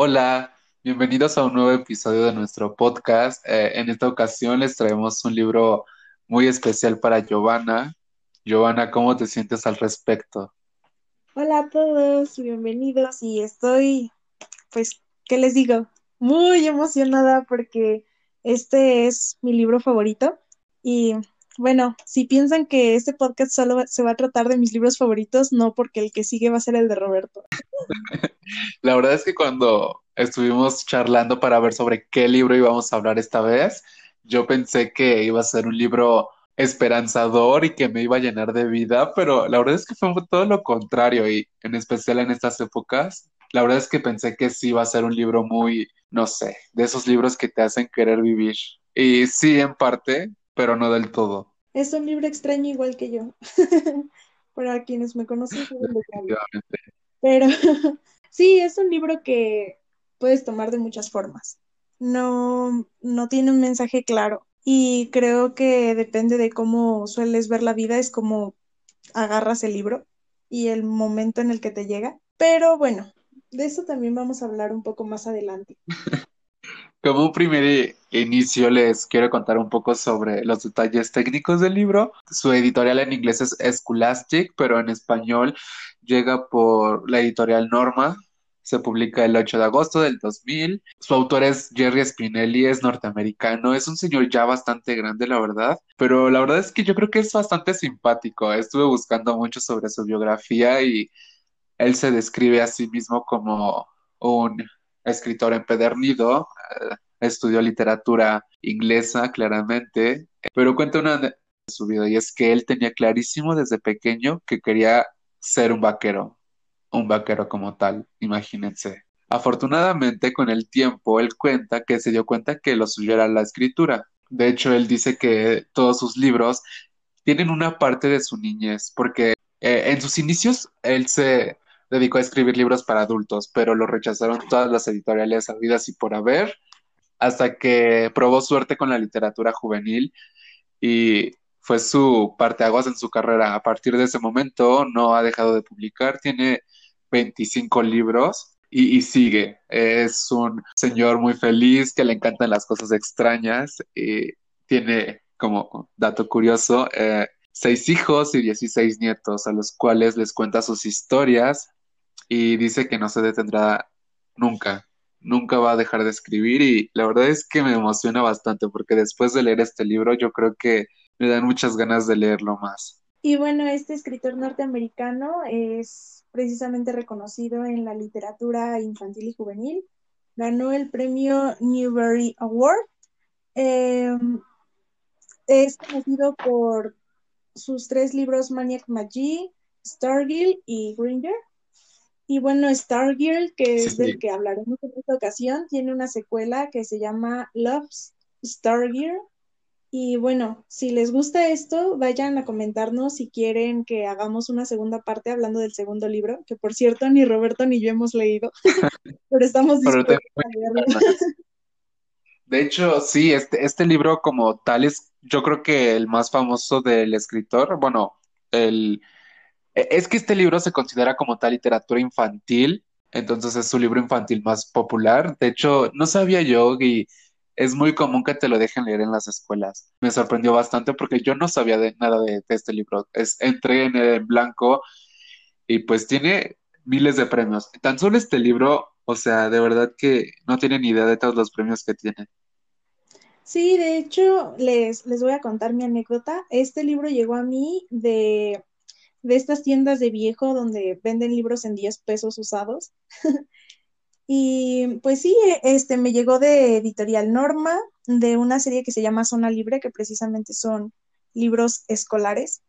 Hola, bienvenidos a un nuevo episodio de nuestro podcast. Eh, en esta ocasión les traemos un libro muy especial para Giovanna. Giovanna, ¿cómo te sientes al respecto? Hola a todos, bienvenidos y estoy, pues, ¿qué les digo? Muy emocionada porque este es mi libro favorito y bueno, si piensan que este podcast solo se va a tratar de mis libros favoritos, no porque el que sigue va a ser el de Roberto. La verdad es que cuando estuvimos charlando para ver sobre qué libro íbamos a hablar esta vez, yo pensé que iba a ser un libro esperanzador y que me iba a llenar de vida, pero la verdad es que fue todo lo contrario y en especial en estas épocas, la verdad es que pensé que sí iba a ser un libro muy, no sé, de esos libros que te hacen querer vivir. Y sí, en parte, pero no del todo. Es un libro extraño igual que yo. Para quienes me conocen, pero sí, es un libro que puedes tomar de muchas formas. No, no tiene un mensaje claro y creo que depende de cómo sueles ver la vida, es como agarras el libro y el momento en el que te llega. Pero bueno, de eso también vamos a hablar un poco más adelante. Como un primer inicio les quiero contar un poco sobre los detalles técnicos del libro. Su editorial en inglés es Scholastic, pero en español llega por la editorial Norma. Se publica el 8 de agosto del 2000. Su autor es Jerry Spinelli, es norteamericano. Es un señor ya bastante grande, la verdad. Pero la verdad es que yo creo que es bastante simpático. Estuve buscando mucho sobre su biografía y él se describe a sí mismo como un escritor empedernido, eh, estudió literatura inglesa claramente, pero cuenta una de su vida y es que él tenía clarísimo desde pequeño que quería ser un vaquero, un vaquero como tal, imagínense. Afortunadamente, con el tiempo, él cuenta que se dio cuenta que lo suyo era la escritura. De hecho, él dice que todos sus libros tienen una parte de su niñez, porque eh, en sus inicios él se dedicó a escribir libros para adultos, pero lo rechazaron todas las editoriales habidas y por haber, hasta que probó suerte con la literatura juvenil y fue su parteaguas en su carrera. A partir de ese momento no ha dejado de publicar, tiene 25 libros y, sigue. Es un señor muy feliz que le encantan las cosas extrañas y tiene, como dato curioso, eh, seis hijos y 16 nietos a los cuales les cuenta sus historias y dice que no se detendrá nunca, nunca va a dejar de escribir y la verdad es que me emociona bastante porque después de leer este libro yo creo que me dan muchas ganas de leerlo más. Y bueno, este escritor norteamericano es precisamente reconocido en la literatura infantil y juvenil. Ganó el premio Newbery Award. Em, es conocido por sus tres libros Maniac Magi, Stargill y Grinder. Y bueno, Stargirl, que es del que hablaremos en esta ocasión, tiene una secuela que se llama Love's Stargirl. Y bueno, si les gusta esto, vayan a comentarnos si quieren que hagamos una segunda parte hablando del segundo libro, que por cierto ni Roberto ni yo hemos leído, pero estamos dispuestos a leerlo. De hecho, sí, este, este libro como tal es yo creo que el más famoso del escritor, bueno, el, es que este libro se considera como tal literatura infantil, entonces es su libro infantil más popular. De hecho, no sabía yo y es muy común que te lo dejen leer en las escuelas. Me sorprendió bastante porque yo no sabía de nada de, este libro. Es, entré en el blanco y pues tiene miles de premios. Tan solo este libro, o sea, de verdad que no tienen idea de todos los premios que tiene. Sí, de hecho, les, les voy a contar mi anécdota. Este libro llegó a mí de de estas tiendas de viejo donde venden libros en 10 pesos usados. y pues sí, este me llegó de Editorial Norma, de una serie que se llama Zona Libre, que precisamente son libros escolares.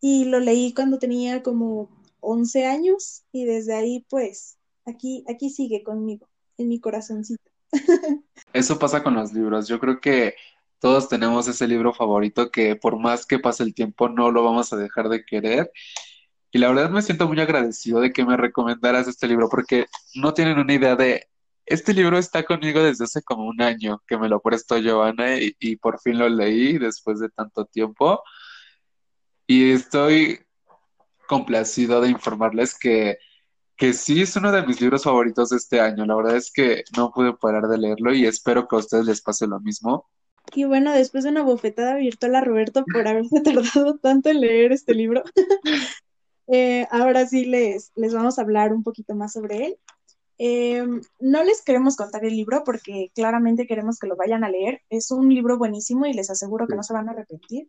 Y lo leí cuando tenía como 11 años y desde ahí pues aquí, aquí sigue conmigo, en mi corazoncito. Eso pasa con los libros. Yo creo que todos tenemos ese libro favorito que por más que pase el tiempo no lo vamos a dejar de querer. Y la verdad me siento muy agradecido de que me recomendaras este libro porque no tienen una idea de... Este libro está conmigo desde hace como un año que me lo prestó Giovanna y, y por fin lo leí después de tanto tiempo. Y estoy complacido de informarles que que sí es uno de mis libros favoritos de este año. La verdad es que no pude parar de leerlo y espero que a ustedes les pase lo mismo. Y bueno, después de una bofetada virtual a Roberto por haberse tardado tanto en leer este libro, eh, ahora sí les, les vamos a hablar un poquito más sobre él. Eh, no les queremos contar el libro porque claramente queremos que lo vayan a leer. Es un libro buenísimo y les aseguro que no se van a arrepentir.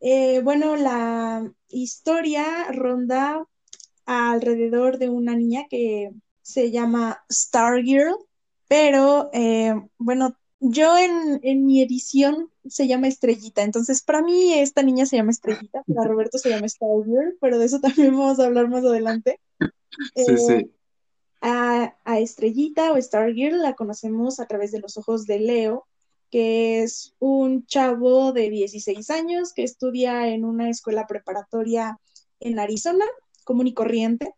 Eh, bueno, la historia ronda alrededor de una niña que se llama Stargirl, pero eh, bueno, yo en, en, mi edición se llama Estrellita, entonces para mí esta niña se llama Estrellita, para Roberto se llama Stargirl, pero de eso también vamos a hablar más adelante. Sí, sí. Eh, a, a, Estrellita o Stargirl la conocemos a través de los ojos de Leo, que es un chavo de 16 años que estudia en una escuela preparatoria en Arizona, común y corriente.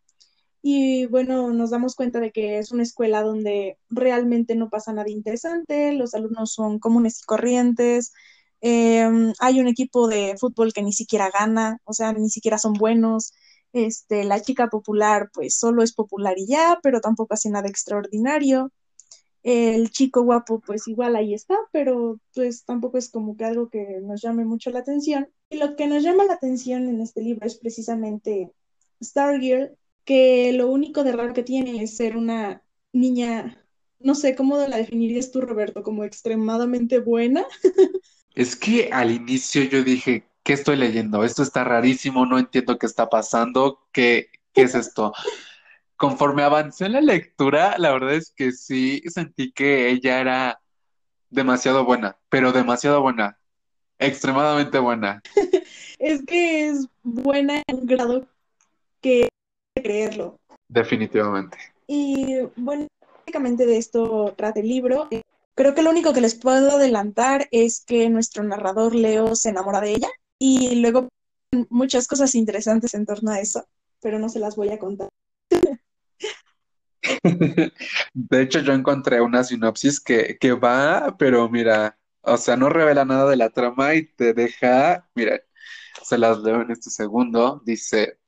Y bueno, nos damos cuenta de que es una escuela donde realmente no pasa nada interesante, los alumnos son comunes y corrientes, eh, hay un equipo de fútbol que ni siquiera gana, o sea, ni siquiera son buenos. Este, la chica popular, pues solo es popular y ya, pero tampoco hace nada extraordinario. El chico guapo, pues igual ahí está, pero pues tampoco es como que algo que nos llame mucho la atención. Y lo que nos llama la atención en este libro es precisamente Stargirl, que lo único de raro que tiene es ser una niña, no sé, ¿cómo la definirías tú, Roberto? ¿Como extremadamente buena? es que al inicio yo dije, ¿qué estoy leyendo? Esto está rarísimo, no entiendo qué está pasando, ¿qué, qué es esto? Conforme avancé en la lectura, la verdad es que sí sentí que ella era demasiado buena, pero demasiado buena, extremadamente buena. es que es buena en un grado que creerlo. Definitivamente. Y bueno, básicamente de esto trata el libro. Creo que lo único que les puedo adelantar es que nuestro narrador Leo se enamora de ella y luego muchas cosas interesantes en torno a eso, pero no se las voy a contar. De hecho, yo encontré una sinopsis que, que va, pero mira, o sea, no revela nada de la trama y te deja, mira, se las leo en este segundo, dice,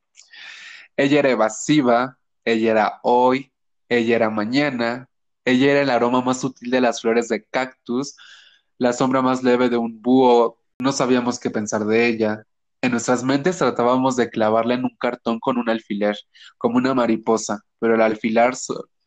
ella era evasiva, ella era hoy, ella era mañana, ella era el aroma más sutil de las flores de cactus, la sombra más leve de un búho, no sabíamos qué pensar de ella. En nuestras mentes tratábamos de clavarla en un cartón con un alfiler, como una mariposa, pero el alfiler,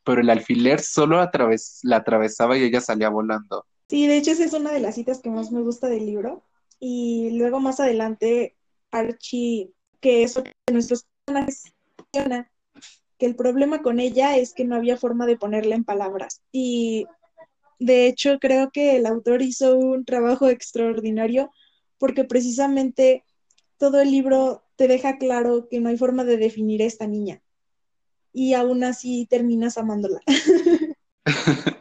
pero el alfiler solo la atravesaba y ella salía volando. Sí, de hecho esa es una de las citas que más me gusta del libro. Y luego más adelante, Archie, que es otro de nuestros personajes, que el problema con ella es que no había forma de ponerla en palabras. Y de hecho creo que el autor hizo un trabajo extraordinario porque precisamente todo el libro te deja claro que no hay forma de definir a esta niña. Y aún así terminas amándola.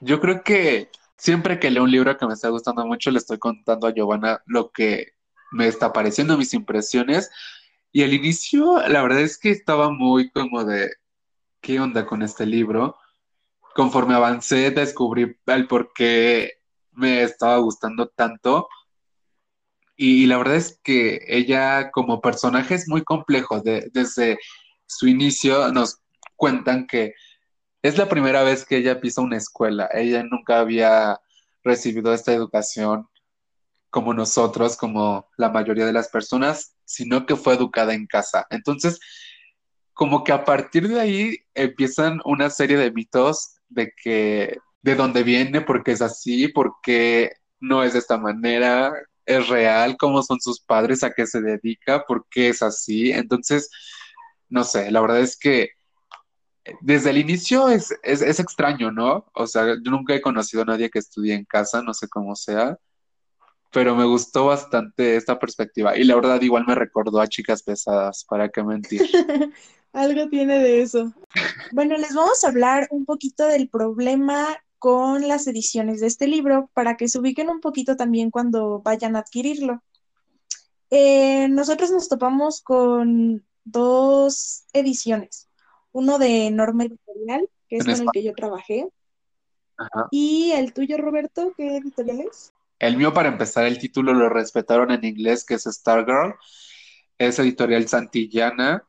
Yo creo que siempre que leo un libro que me está gustando mucho, le estoy contando a Giovanna lo que me está pareciendo, mis impresiones, y al inicio, la verdad es que estaba muy como de, ¿qué onda con este libro? Conforme avancé, descubrí el por qué me estaba gustando tanto. Y, la verdad es que ella como personaje es muy complejo. desde su inicio nos cuentan que es la primera vez que ella pisa una escuela. Ella nunca había recibido esta educación como nosotros, como la mayoría de las personas, sino que fue educada en casa. Entonces, como que a partir de ahí empiezan una serie de mitos de que de dónde viene, por qué es así, por qué no es de esta manera, es real, cómo son sus padres, a qué se dedica, por qué es así. Entonces, no sé, la verdad es que desde el inicio es, es, es extraño, ¿no? O sea, yo nunca he conocido a nadie que estudie en casa, no sé cómo sea, pero me gustó bastante esta perspectiva y la verdad igual me recordó a chicas pesadas, para qué mentir. Algo tiene de eso. Bueno, les vamos a hablar un poquito del problema con las ediciones de este libro para que se ubiquen un poquito también cuando vayan a adquirirlo. Eh, nosotros nos topamos con dos ediciones, uno de Norma Editorial, que es con el que yo trabajé, y el tuyo, Roberto, ¿qué editorial es? El mío, para empezar, el título lo respetaron en inglés, que es Stargirl. Es editorial Santillana.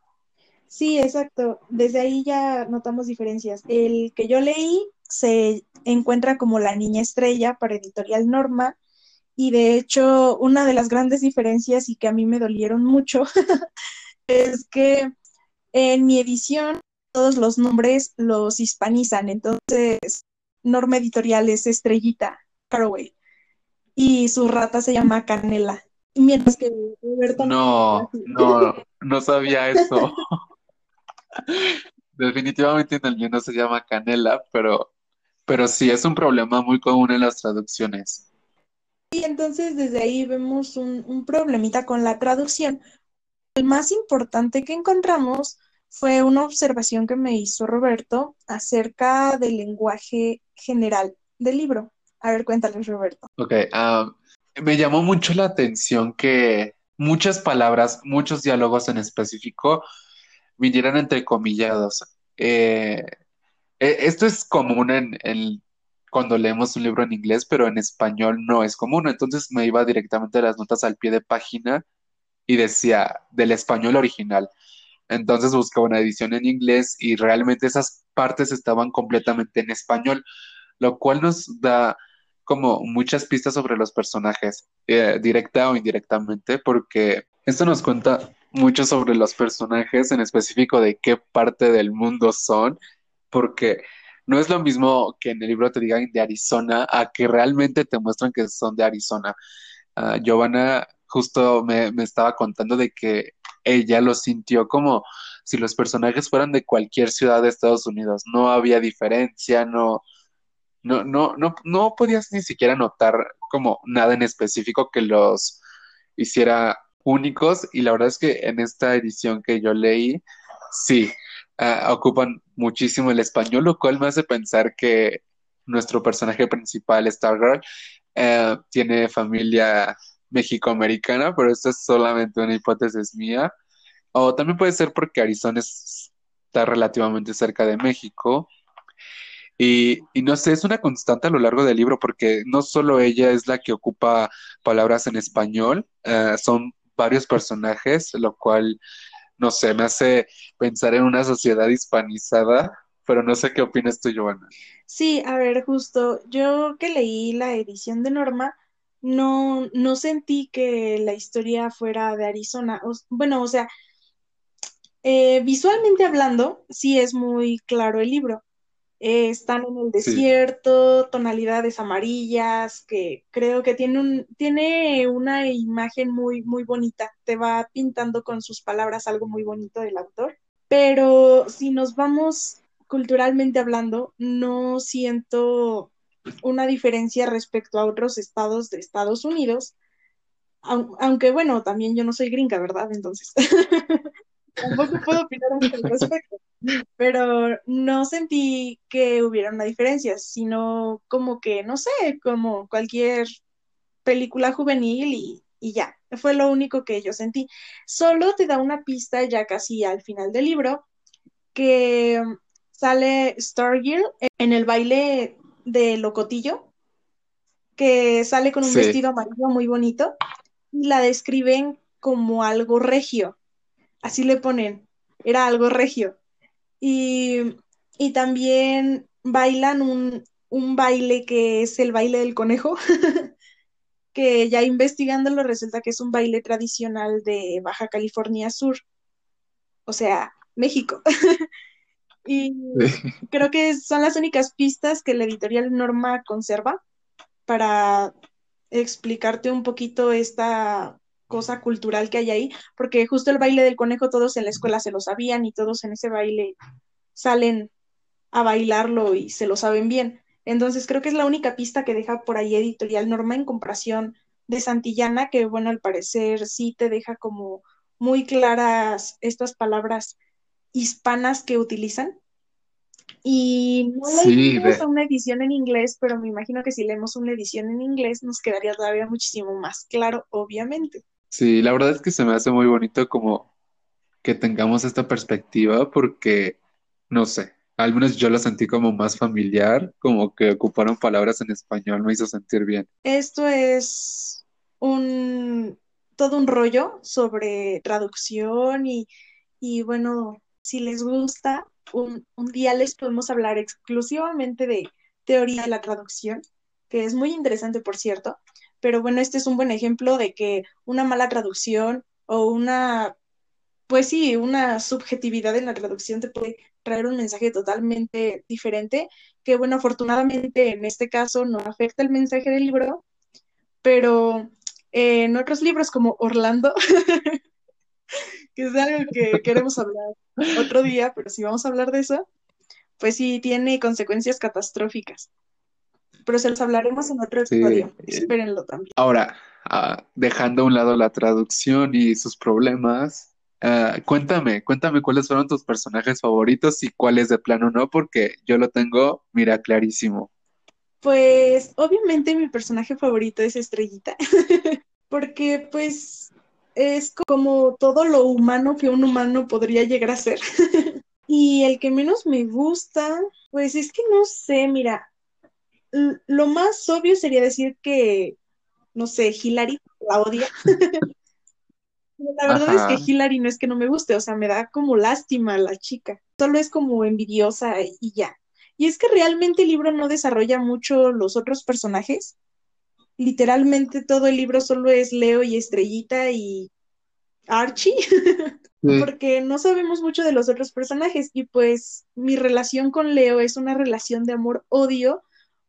Sí, exacto. Desde ahí ya notamos diferencias. El que yo leí se encuentra como La Niña Estrella para Editorial Norma y de hecho una de las grandes diferencias y que a mí me dolieron mucho es que en mi edición todos los nombres los hispanizan. Entonces, Norma Editorial es Estrellita Caraway y su rata se llama Canela. Mientras que Roberto No, no, no sabía eso. Definitivamente en el mío no se llama canela, pero, pero sí es un problema muy común en las traducciones. Y entonces desde ahí vemos un, un problemita con la traducción. El más importante que encontramos fue una observación que me hizo Roberto acerca del lenguaje general del libro. A ver, cuéntales, Roberto. Ok, ah, me llamó mucho la atención que muchas palabras, muchos diálogos en específico vinieran entrecomillados. Eh, eh, esto es común en, en- cuando leemos un libro en inglés, pero en español no es común. Entonces me iba directamente a las notas al pie de página y decía del español original. Entonces buscaba una edición en inglés y realmente esas partes estaban completamente en español, lo cual nos da como muchas pistas sobre los personajes, eh, directa o indirectamente, porque esto nos cuenta mucho sobre los personajes, en específico de qué parte del mundo son, porque no es lo mismo que en el libro te digan de Arizona a que realmente te muestran que son de Arizona. Ah, Giovanna justo me, me estaba contando de que ella lo sintió como si los personajes fueran de cualquier ciudad de Estados Unidos. No había diferencia, no, no, no, no, no podías ni siquiera notar como nada en específico que los hiciera únicos. Y la verdad es que en esta edición que yo leí, sí, ah, ocupan muchísimo el español, lo cual me hace pensar que nuestro personaje principal, Stargirl, eh, tiene familia mexicoamericana, pero esto es solamente una hipótesis mía. O también puede ser porque Arizona es- está relativamente cerca de México. Y, y no sé, es una constante a lo largo del libro porque no solo ella es la que ocupa palabras en español, eh, son varios personajes, lo cual, no sé, me hace pensar en una sociedad hispanizada, pero no sé qué opinas tú, Giovanna. Sí, a ver, justo, yo que leí la edición de Norma, no, no sentí que la historia fuera de Arizona. Bueno, o sea, eh, visualmente hablando, sí es muy claro el libro. Eh, están en el Sí, desierto, tonalidades amarillas, que creo que tiene un, tiene una imagen muy, muy bonita. Te va pintando con sus palabras algo muy bonito del autor. Pero si nos vamos culturalmente hablando, no siento una diferencia respecto a otros estados de Estados Unidos, au- aunque bueno, también yo no soy gringa, ¿verdad? Entonces, tampoco puedo opinar mucho al respecto pero no sentí que hubiera una diferencia, sino como que, no sé, como cualquier película juvenil y, y ya, fue lo único que yo sentí. Solo te da una pista ya casi al final del libro que sale Stargirl en el baile de Locotillo, que sale con un sí, vestido amarillo muy bonito y la describen como algo regio, así le ponen, era algo regio. Y, y también bailan un, un baile que es el baile del conejo, que ya investigándolo resulta que es un baile tradicional de Baja California Sur, o sea, México. Y creo que son las únicas pistas que la editorial Norma conserva para explicarte un poquito esta cosa cultural que hay ahí, porque justo el baile del conejo todos en la escuela se lo sabían y todos en ese baile salen a bailarlo y se lo saben bien. Entonces creo que es la única pista que deja por ahí Editorial Norma en comparación de Santillana, que bueno, al parecer sí te deja como muy claras estas palabras hispanas que utilizan. Y no Sí, leímos de, una edición en inglés, pero me imagino que si leemos una edición en inglés nos quedaría todavía muchísimo más claro, obviamente. Sí, la verdad es que se me hace muy bonito como que tengamos esta perspectiva porque, no sé, al menos yo lo sentí como más familiar, como que ocuparon palabras en español, me hizo sentir bien. Esto es un todo un rollo sobre traducción y, y bueno, si les gusta, un, un día les podemos hablar exclusivamente de teoría de la traducción, que es muy interesante, por cierto. Pero bueno, este es un buen ejemplo de que una mala traducción o una, pues sí, una subjetividad en la traducción te puede traer un mensaje totalmente diferente, que bueno, afortunadamente en este caso no afecta el mensaje del libro, pero en otros libros como Orlando, que es algo que queremos hablar otro día, pero si vamos a hablar de eso, pues sí tiene consecuencias catastróficas pero se los hablaremos en otro episodio. Espérenlo también. Ahora, ah, dejando a un lado la traducción y sus problemas, ah, cuéntame, cuéntame cuáles fueron tus personajes favoritos y cuáles de plano no, porque yo lo tengo, mira, clarísimo. Pues obviamente mi personaje favorito es Estrellita, porque pues es como todo lo humano que un humano podría llegar a ser. y el que menos me gusta, pues es que no sé, mira, lo más obvio sería decir que, no sé, Hillary la odia. la verdad es que Hillary no es que no me guste, o sea, me da como lástima la chica. Solo es como envidiosa y ya. Y es que realmente el libro no desarrolla mucho los otros personajes. Literalmente todo el libro solo es Leo y Estrellita y Archie, porque no sabemos mucho de los otros personajes y pues mi relación con Leo es una relación de amor-odio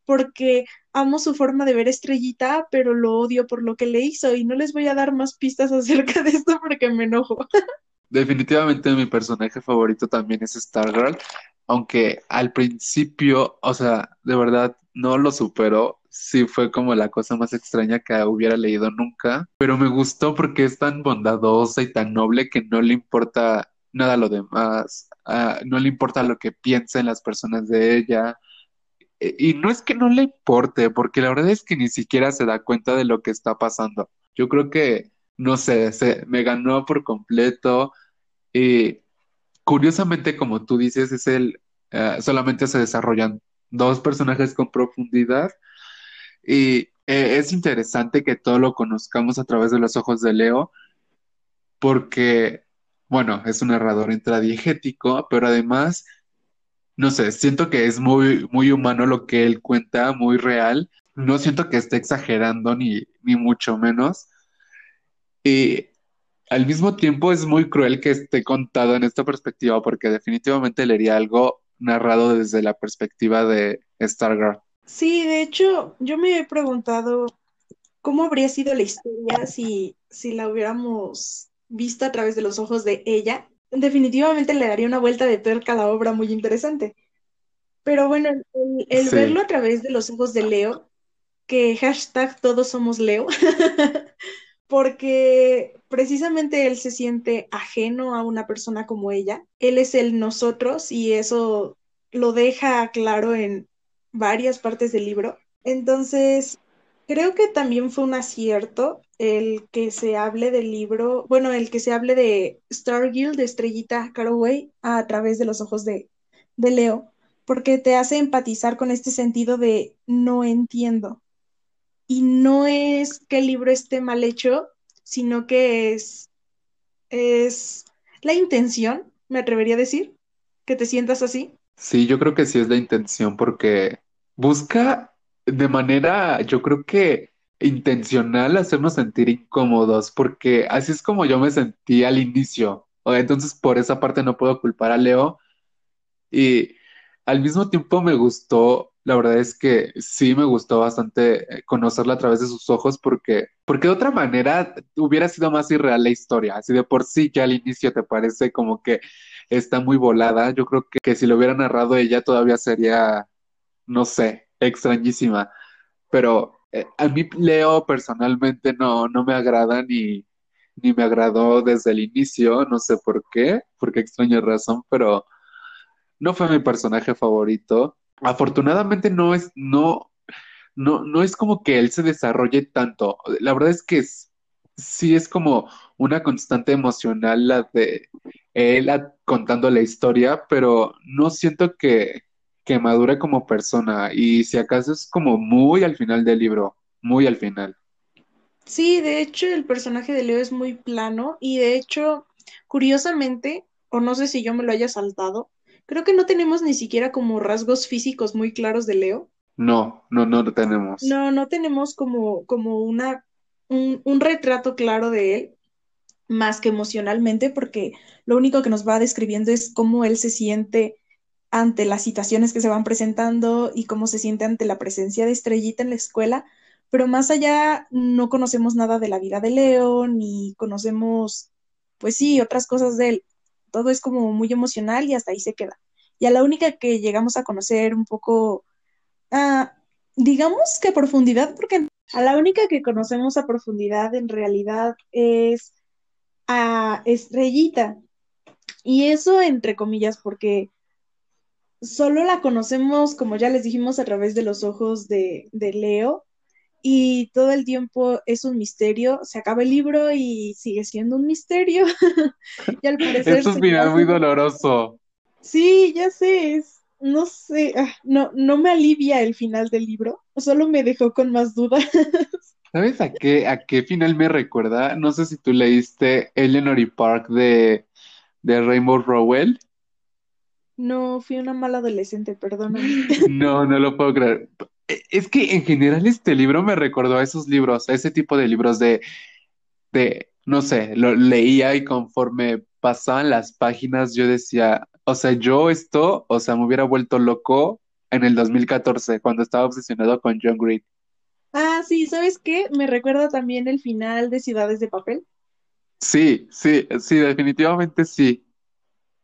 porque amo su forma de ver Estrellita, pero lo odio por lo que le hizo y no les voy a dar más pistas acerca de esto porque me enojo. Definitivamente mi personaje favorito también es Stargirl, aunque al principio, o sea, de verdad no lo superó, sí fue como la cosa más extraña que hubiera leído nunca, pero me gustó porque es tan bondadosa y tan noble que no le importa nada lo demás, no le importa lo que piensen las personas de ella, y no es que no le importe, porque la verdad es que ni siquiera se da cuenta de lo que está pasando. Yo creo que, no sé, se, me ganó por completo. Y curiosamente, como tú dices, es el, eh, solamente se desarrollan dos personajes con profundidad. Y eh, es interesante que todo lo conozcamos a través de los ojos de Leo, porque, bueno, es un narrador intradiegético, pero además no sé, siento que es muy, muy humano lo que él cuenta, muy real. No siento que esté exagerando ni, ni mucho menos. Y al mismo tiempo es muy cruel que esté contado en esta perspectiva, porque definitivamente leería algo narrado desde la perspectiva de Stargirl. Sí, de hecho, yo me he preguntado cómo habría sido la historia si, si la hubiéramos visto a través de los ojos de ella definitivamente le daría una vuelta de tuerca a la obra muy interesante. Pero bueno, el, verlo a través de los ojos de Leo, que hashtag todos somos Leo, porque precisamente él se siente ajeno a una persona como ella. Él es el nosotros y eso lo deja claro en varias partes del libro. Entonces, Creo que también fue un acierto el que se hable del libro, bueno, el que se hable de Stargill, de Estrellita Caraway, a través de los ojos de, de Leo, porque te hace empatizar con este sentido de no entiendo. Y no es que el libro esté mal hecho, sino que es, es la intención, me atrevería a decir, que te sientas así. Sí, yo creo que sí es la intención porque busca de manera, yo creo que intencional hacernos sentir incómodos, porque así es como yo me sentí al inicio. Entonces, por esa parte no puedo culpar a Leo. Y al mismo tiempo me gustó, la verdad es que sí me gustó bastante eh, conocerla a través de sus ojos, porque, porque de otra manera hubiera sido más irreal la historia. Así de por sí ya al inicio te parece como que está muy volada. Yo creo que, que si lo hubiera narrado ella todavía sería, no sé, extrañísima. Pero eh, a mí Leo personalmente no, no me agrada ni, ni me agradó desde el inicio, no sé por qué, por qué extraña razón, pero no fue mi personaje favorito. Afortunadamente no es, no, no, no es como que él se desarrolle tanto. La verdad es que sí es como una constante emocional la de él contando la historia, pero no siento que, que madure como persona y si acaso es como muy al final del libro, muy al final. Sí, de hecho el personaje de Leo es muy plano y de hecho, curiosamente, o no sé si yo me lo haya saltado. Creo que no tenemos ni siquiera como rasgos físicos muy claros de Leo. No, no, no lo tenemos. No, no tenemos como, como una, un, un retrato claro de él, más que emocionalmente, porque lo único que nos va describiendo es cómo él se siente ante las situaciones que se van presentando y cómo se siente ante la presencia de Estrellita en la escuela, pero más allá no conocemos nada de la vida de Leo, ni conocemos, pues sí, otras cosas de él. Todo es como muy emocional y hasta ahí se queda. Y a la única que llegamos a conocer un poco, ah, digamos que a profundidad, porque a la única que conocemos a profundidad en realidad es a Estrellita. Y eso entre comillas, porque solo la conocemos, como ya les dijimos, a través de los ojos de, de Leo y todo el tiempo es un misterio. Se acaba el libro y sigue siendo un misterio. y al parecer Es un final muy doloroso. Sí, ya sé, es- no sé, ah, no, no me alivia el final del libro, solo me dejó con más dudas. ¿Sabes a qué, a qué final me recuerda? No sé si tú leíste Eleanor y Park de, de Rainbow Rowell. No, fui una mala adolescente, perdóname. No, no lo puedo creer. E- Es que en general este libro me recordó a esos libros, a ese tipo de libros de, de, no sé, lo leía y conforme pasaban las páginas yo decía, o sea, yo esto, o sea, me hubiera vuelto loco en el 2014 cuando estaba obsesionado con John Green. Ah, sí, ¿sabes qué? Me recuerda también el final de Ciudades de Papel. Sí, sí, sí, definitivamente sí.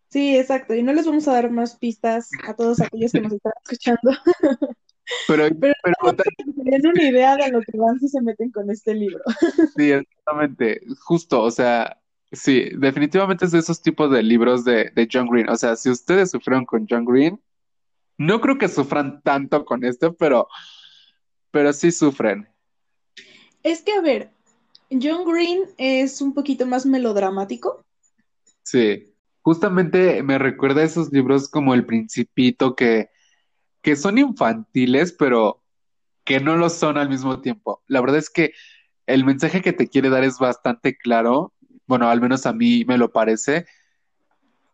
Sí, exacto, y no les vamos a dar más pistas a todos aquellos que nos están escuchando, Pero, pero pero tienen una idea de lo que van si se meten con este libro. Sí, exactamente, justo, o sea, sí, definitivamente es de esos tipos de libros de, de John Green. O sea, si ustedes sufrieron con John Green, no creo que sufran tanto con este, pero, pero sí sufren. Es que, a ver, John Green es un poquito más melodramático. Sí, justamente me recuerda a esos libros como El Principito que, que son infantiles, pero que no lo son al mismo tiempo. La verdad es que el mensaje que te quiere dar es bastante claro, bueno, al menos a mí me lo parece,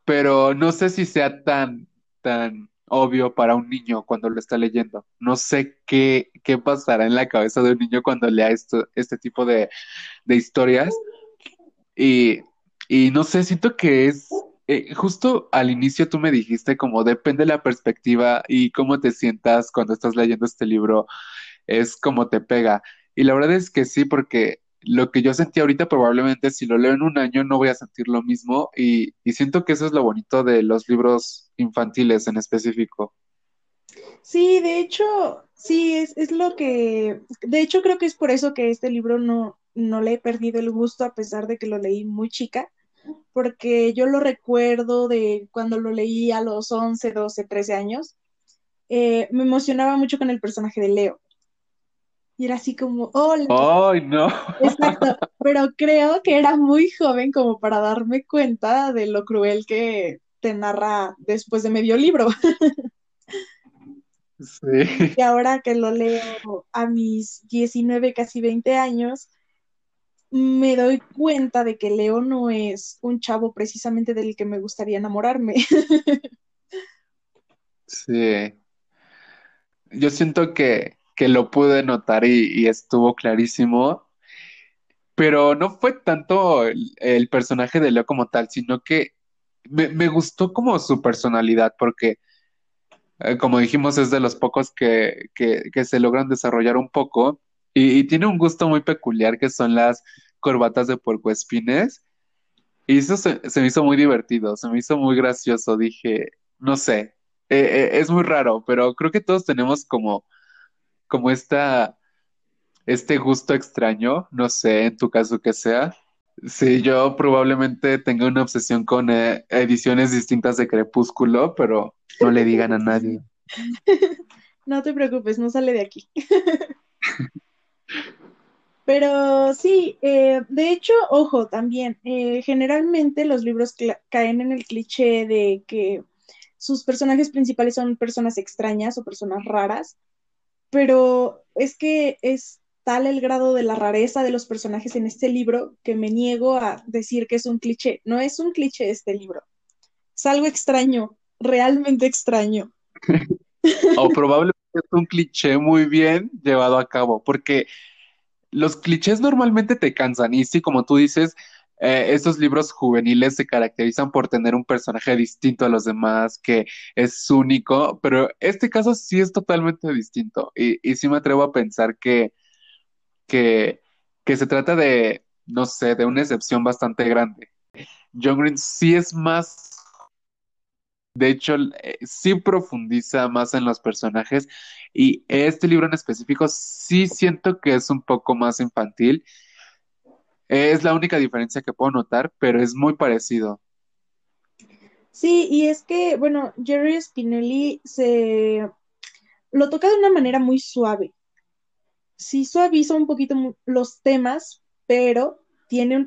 pero no sé si sea tan, tan obvio para un niño cuando lo está leyendo. No sé qué, qué pasará en la cabeza de un niño cuando lea esto, este tipo de, de historias. Y, y no sé, siento que es, eh, justo al inicio tú me dijiste como depende la perspectiva y cómo te sientas cuando estás leyendo este libro, es como te pega. Y la verdad es que sí, porque lo que yo sentí ahorita probablemente si lo leo en un año no voy a sentir lo mismo y, y siento que eso es lo bonito de los libros infantiles en específico. Sí, de hecho, sí, es, es lo que, de hecho creo que es por eso que este libro no, no le he perdido el gusto a pesar de que lo leí muy chica, porque yo lo recuerdo de cuando lo leí a los 11, 12, 13 años, eh, me emocionaba mucho con el personaje de Leo. Y era así como, oh, ¡Ay, no! Exacto, pero creo que era muy joven como para darme cuenta de lo cruel que te narra después de medio libro. Sí. Y ahora que lo leo a mis 19, casi 20 años, me doy cuenta de que Leo no es un chavo precisamente del que me gustaría enamorarme. Sí. Yo siento que, que lo pude notar y, estuvo clarísimo, pero no fue tanto el, el personaje de Leo como tal, sino que me, me gustó como su personalidad, porque eh, como dijimos, es de los pocos que, que se logran desarrollar un poco y, tiene un gusto muy peculiar que son las corbatas de puercoespines y eso se, me hizo muy divertido, se me hizo muy gracioso, dije, no sé, eh, eh, es muy raro, pero creo que todos tenemos como, como esta, este gusto extraño, no sé, en tu caso que sea. Sí, yo probablemente tenga una obsesión con eh, ediciones distintas de Crepúsculo, pero no le digan a nadie. No te preocupes, no sale de aquí. Pero sí, eh, de hecho, ojo, también, eh, generalmente los libros caen en el cliché de que sus personajes principales son personas extrañas o personas raras, pero es que es tal el grado de la rareza de los personajes en este libro que me niego a decir que es un cliché. No es un cliché este libro. es algo extraño, realmente extraño. o probablemente es un cliché muy bien llevado a cabo, porque los clichés normalmente te cansan y sí, como tú dices, eh, estos libros juveniles se caracterizan por tener un personaje distinto a los demás, que es único, pero este caso sí es totalmente distinto y, y sí me atrevo a pensar que, que, que se trata de, no sé, de una excepción bastante grande. John Green sí es más de hecho, eh, sí profundiza más en los personajes y este libro en específico sí siento que es un poco más infantil. Es la única diferencia que puedo notar, pero es muy parecido. Sí, y es que, bueno, Jerry Spinelli se lo toca de una manera muy suave. Sí suaviza un poquito los temas, pero tiene un,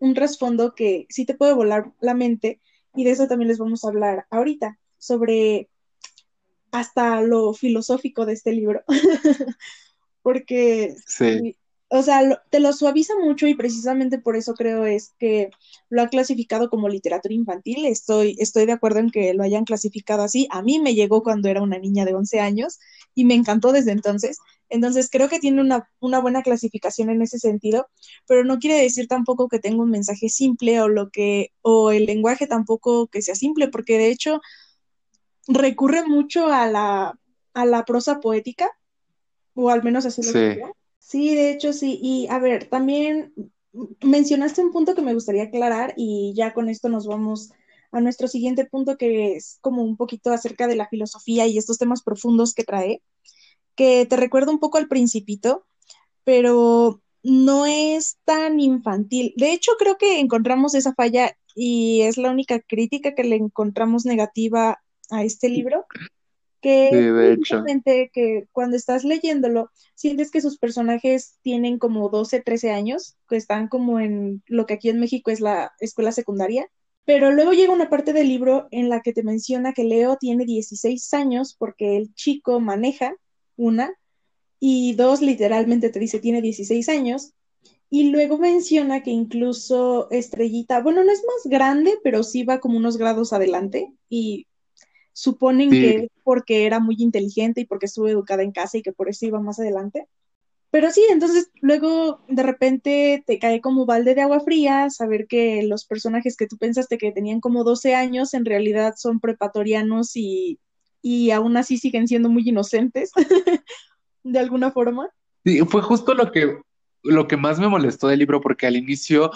un trasfondo que sí te puede volar la mente y de eso también les vamos a hablar ahorita, sobre hasta lo filosófico de este libro, porque, sí. O sea, te lo suaviza mucho y precisamente por eso creo es que lo ha clasificado como literatura infantil. Estoy, estoy de acuerdo en que lo hayan clasificado así. A mí me llegó cuando era una niña de 11 años y me encantó desde entonces. Entonces creo que tiene una, una, buena clasificación en ese sentido, pero no quiere decir tampoco que tenga un mensaje simple o lo que, o el lenguaje tampoco que sea simple, porque de hecho recurre mucho a la, a la prosa poética, o al menos así lo sí. Sí, de hecho sí. Y a ver, también mencionaste un punto que me gustaría aclarar y ya con esto nos vamos a nuestro siguiente punto que es como un poquito acerca de la filosofía y estos temas profundos que trae que te recuerda un poco al principito, pero no es tan infantil. De hecho, creo que encontramos esa falla y es la única crítica que le encontramos negativa a este libro, que sí, de hecho. que cuando estás leyéndolo, sientes que sus personajes tienen como 12, 13 años, que están como en lo que aquí en México es la escuela secundaria, pero luego llega una parte del libro en la que te menciona que Leo tiene 16 años porque el chico maneja una, y dos, literalmente te dice, tiene 16 años, y luego menciona que incluso Estrellita, bueno, no es más grande, pero sí va como unos grados adelante, y suponen que porque era muy inteligente y porque estuvo educada en casa y que por eso iba más adelante. Pero sí, entonces luego de repente te cae como balde de agua fría saber que los personajes que tú pensaste que tenían como 12 años en realidad son prepatorianos y y aún así siguen siendo muy inocentes, de alguna forma. Sí, fue justo lo que, lo que más me molestó del libro, porque al inicio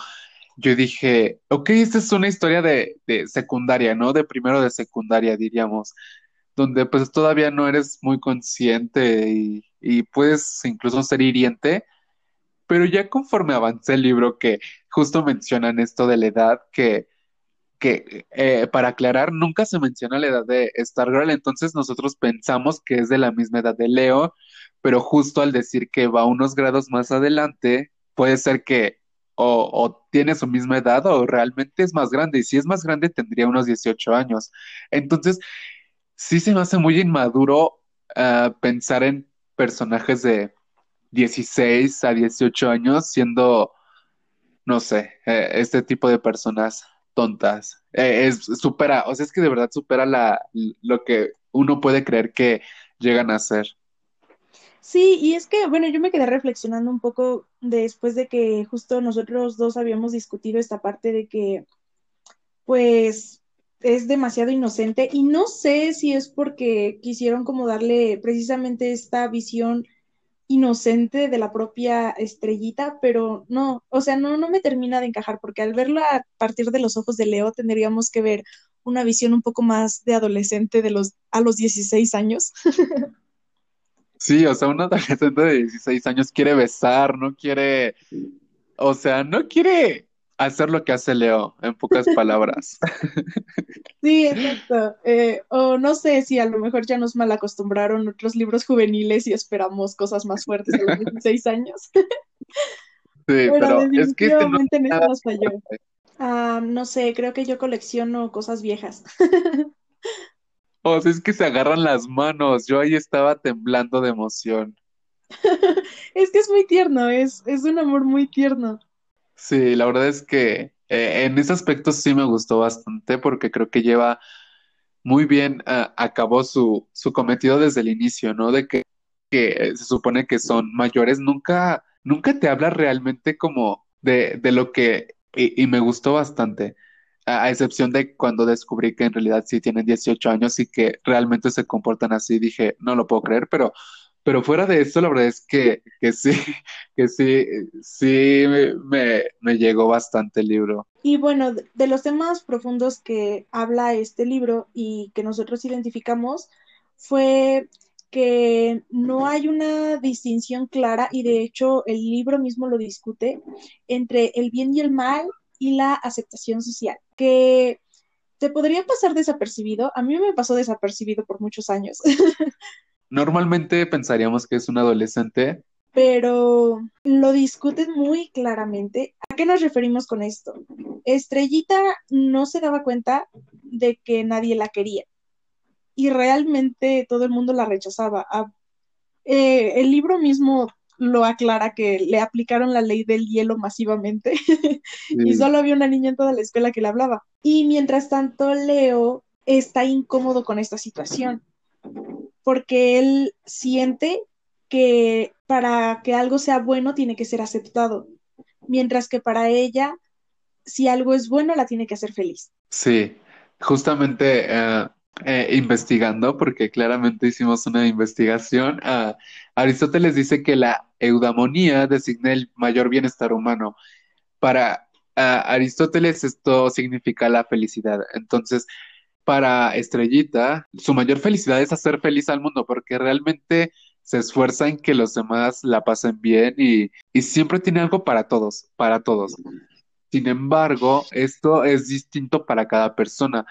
yo dije, ok, esta es una historia de, de secundaria, ¿no? De primero de secundaria, diríamos, donde pues todavía no eres muy consciente y, y puedes incluso ser hiriente, pero ya conforme avancé el libro, que justo mencionan esto de la edad, que que eh, para aclarar, nunca se menciona la edad de Stargirl, entonces nosotros pensamos que es de la misma edad de Leo, pero justo al decir que va unos grados más adelante, puede ser que o, tiene su misma edad o realmente es más grande, y si es más grande tendría unos 18 años. Entonces, sí se me hace muy inmaduro uh, pensar en personajes de 16 a 18 años siendo, no sé, eh, este tipo de personas tontas. Eh, es, supera, o sea, es que de verdad supera la, lo que uno puede creer que llegan a ser. Sí, y es que, bueno, yo me quedé reflexionando un poco después de que justo nosotros dos habíamos discutido esta parte de que, pues, es demasiado inocente y no sé si es porque quisieron como darle precisamente esta visión inocente de la propia estrellita, pero no, o sea, no, no me termina de encajar, porque al verlo a partir de los ojos de Leo tendríamos que ver una visión un poco más de adolescente de los, a los 16 años. Sí, o sea, un adolescente de 16 años quiere besar, no quiere, o sea, no quiere hacer lo que hace Leo, en pocas palabras. Sí, exacto. Eh, o no sé si a lo mejor ya nos mal acostumbraron otros libros juveniles y esperamos cosas más fuertes a los 16 años. Sí, pero, es que este no, nos falló. Ah, no sé, creo que yo colecciono cosas viejas. O sea, es que se agarran las manos. Yo ahí estaba temblando de emoción. es que es muy tierno, es, es un amor muy tierno. Sí, la verdad es que Eh, en ese aspecto sí me gustó bastante porque creo que lleva muy bien a, a cabo su, su cometido desde el inicio, ¿no? De que, que se supone que son mayores, nunca, nunca te habla realmente como de, de lo que, y, y me gustó bastante, a, excepción de cuando descubrí que en realidad sí tienen 18 años y que realmente se comportan así, dije, no lo puedo creer, pero, pero fuera de eso, la verdad es que, que sí, que sí, sí me, me, llegó bastante el libro. Y bueno, de los temas profundos que habla este libro y que nosotros identificamos fue que no hay una distinción clara y de hecho el libro mismo lo discute entre el bien y el mal y la aceptación social, que te podría pasar desapercibido, a mí me pasó desapercibido por muchos años, Normalmente pensaríamos que es un adolescente, pero lo discuten muy claramente. ¿A qué nos referimos con esto? Estrellita no se daba cuenta de que nadie la quería y realmente todo el mundo la rechazaba. Ah, eh, el libro mismo lo aclara que le aplicaron la ley del hielo masivamente y solo había una niña en toda la escuela que le hablaba. Y mientras tanto, Leo está incómodo con esta situación porque él siente que para que algo sea bueno tiene que ser aceptado, mientras que para ella, si algo es bueno, la tiene que hacer feliz. sí, justamente eh, eh, investigando, porque claramente hicimos una investigación, ah, Aristóteles dice que la eudamonía designa el mayor bienestar humano. Para Aristóteles esto significa la felicidad. Entonces, para Estrellita, su mayor felicidad es hacer feliz al mundo, porque realmente se esfuerza en que los demás la pasen bien y, y siempre tiene algo para todos, para todos. Sin embargo, esto es distinto para cada persona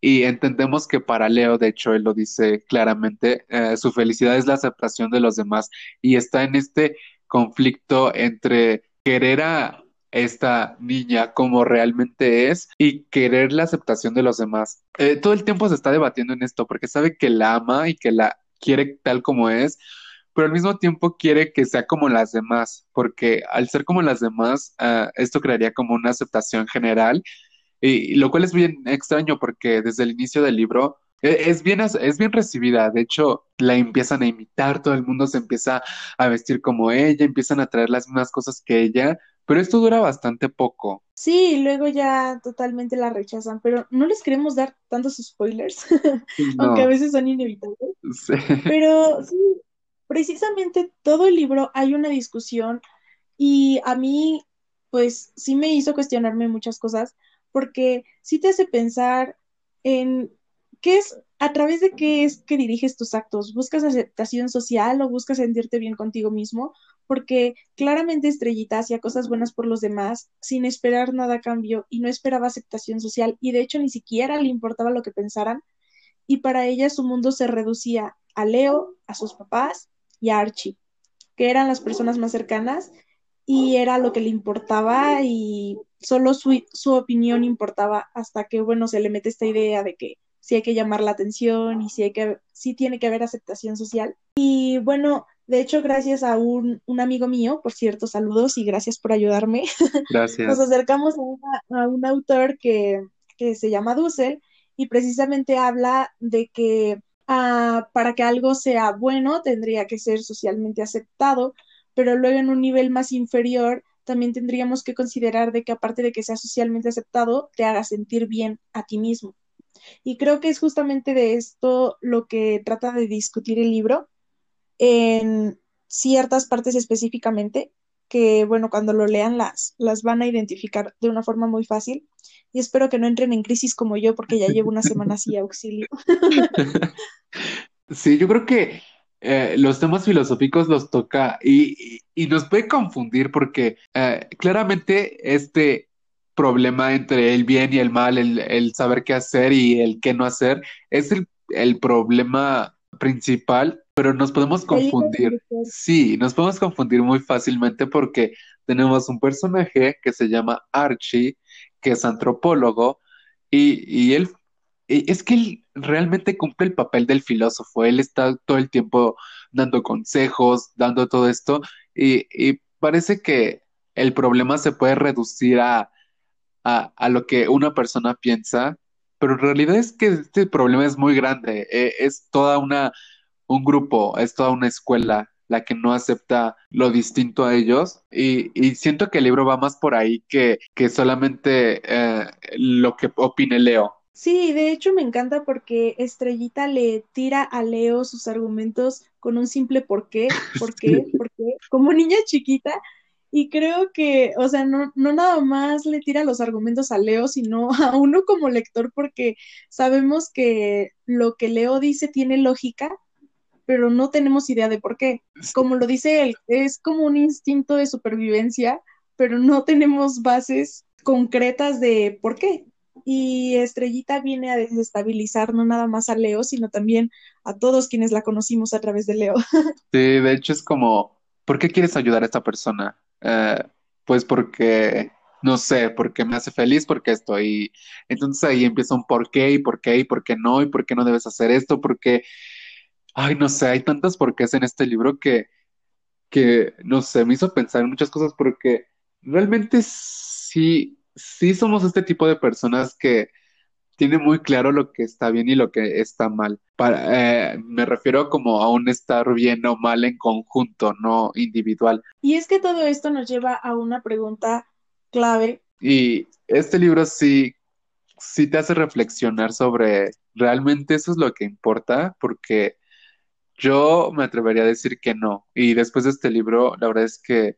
y entendemos que para Leo, de hecho, él lo dice claramente, eh, su felicidad es la aceptación de los demás y está en este conflicto entre querer a esta niña como realmente es y querer la aceptación de los demás. Eh, todo el tiempo se está debatiendo en esto porque sabe que la ama y que la quiere tal como es, pero al mismo tiempo quiere que sea como las demás, porque al ser como las demás, ah, esto crearía como una aceptación general y, y lo cual es bien extraño porque desde el inicio del libro eh, es bien, es bien recibida. De hecho, la empiezan a imitar, todo el mundo se empieza a vestir como ella, empiezan a traer las mismas cosas que ella, pero esto dura bastante poco. Sí, luego ya totalmente la rechazan, pero no les queremos dar tantos spoilers, aunque a veces son inevitables. sí, Pero sí, precisamente todo el libro hay una discusión y a mí, pues sí me hizo cuestionarme muchas cosas porque sí te hace pensar en qué es, a través de qué es que diriges tus actos. ¿Buscas aceptación social o buscas sentirte bien contigo mismo? Porque claramente Estrellita hacía cosas buenas por los demás sin esperar nada a cambio y no esperaba aceptación social y de hecho ni siquiera le importaba lo que pensaran y para ella su mundo se reducía a Leo, a sus papás y a Archie, que eran las personas más cercanas y era lo que le importaba y solo su, su opinión importaba hasta que, bueno, se le mete esta idea de que sí hay que llamar la atención y sí, hay que, sí tiene que haber aceptación social. Y bueno, de hecho, gracias a un, un amigo mío, por cierto, saludos y gracias por ayudarme, nos gracias. acercamos a, una- a un autor que, que se llama Dussel y precisamente habla de que ah, para que algo sea bueno tendría que ser socialmente aceptado, pero luego en un nivel más inferior también tendríamos que considerar de que aparte de que sea socialmente aceptado, te haga sentir bien a ti mismo. Y creo que es justamente de esto lo que trata de discutir el libro en ciertas partes específicamente, que bueno, cuando lo lean las, las van a identificar de una forma muy fácil. Y espero que no entren en crisis como yo, porque ya llevo una semana así auxilio. Sí, yo creo que eh, los temas filosóficos los toca y, y- y nos puede confundir porque eh, claramente este problema entre el bien y el mal, el, el saber qué hacer y el qué no hacer, es el, el problema principal, pero nos podemos confundir. Sí, nos podemos confundir muy fácilmente porque tenemos un personaje que se llama Archie, que es antropólogo, y, y él Es que él realmente cumple el papel del filósofo. Él está todo el tiempo dando consejos, dando todo esto, y, parece que el problema se puede reducir a, a, lo que una persona piensa, pero en realidad es que este problema es muy grande, eh, es toda una, un grupo, es toda una escuela la que no acepta lo distinto a ellos y, y siento que el libro va más por ahí que, que solamente eh, lo que opine Leo. Sí, de hecho me encanta porque Estrellita le tira a Leo sus argumentos con un simple por qué, por qué, por qué, como niña chiquita. Y creo que, o sea, no, no nada más le tira los argumentos a Leo, sino a uno como lector, porque sabemos que lo que Leo dice tiene lógica, pero no tenemos idea de por qué. Como lo dice él, es como un instinto de supervivencia, pero no tenemos bases concretas de por qué. Y Estrellita viene a desestabilizar no nada más a Leo, sino también a todos quienes la conocimos a través de Leo. Sí, de hecho es como, ¿por qué quieres ayudar a esta persona? Eh, pues porque, no sé, porque me hace feliz, porque estoy. Entonces ahí empieza un por qué y por qué y por qué no y por qué no debes hacer esto, porque, ay, no sé, hay tantas porqués en este libro que, que, no sé, me hizo pensar en muchas cosas porque realmente sí, sí somos este tipo de personas que tiene muy claro lo que está bien y lo que está mal. Para, eh, me refiero como a un estar bien o mal en conjunto, no individual. Y es que todo esto nos lleva a una pregunta clave. Y este libro sí, sí te hace reflexionar sobre realmente eso es lo que importa, porque yo me atrevería a decir que no. Y después de este libro, la verdad es que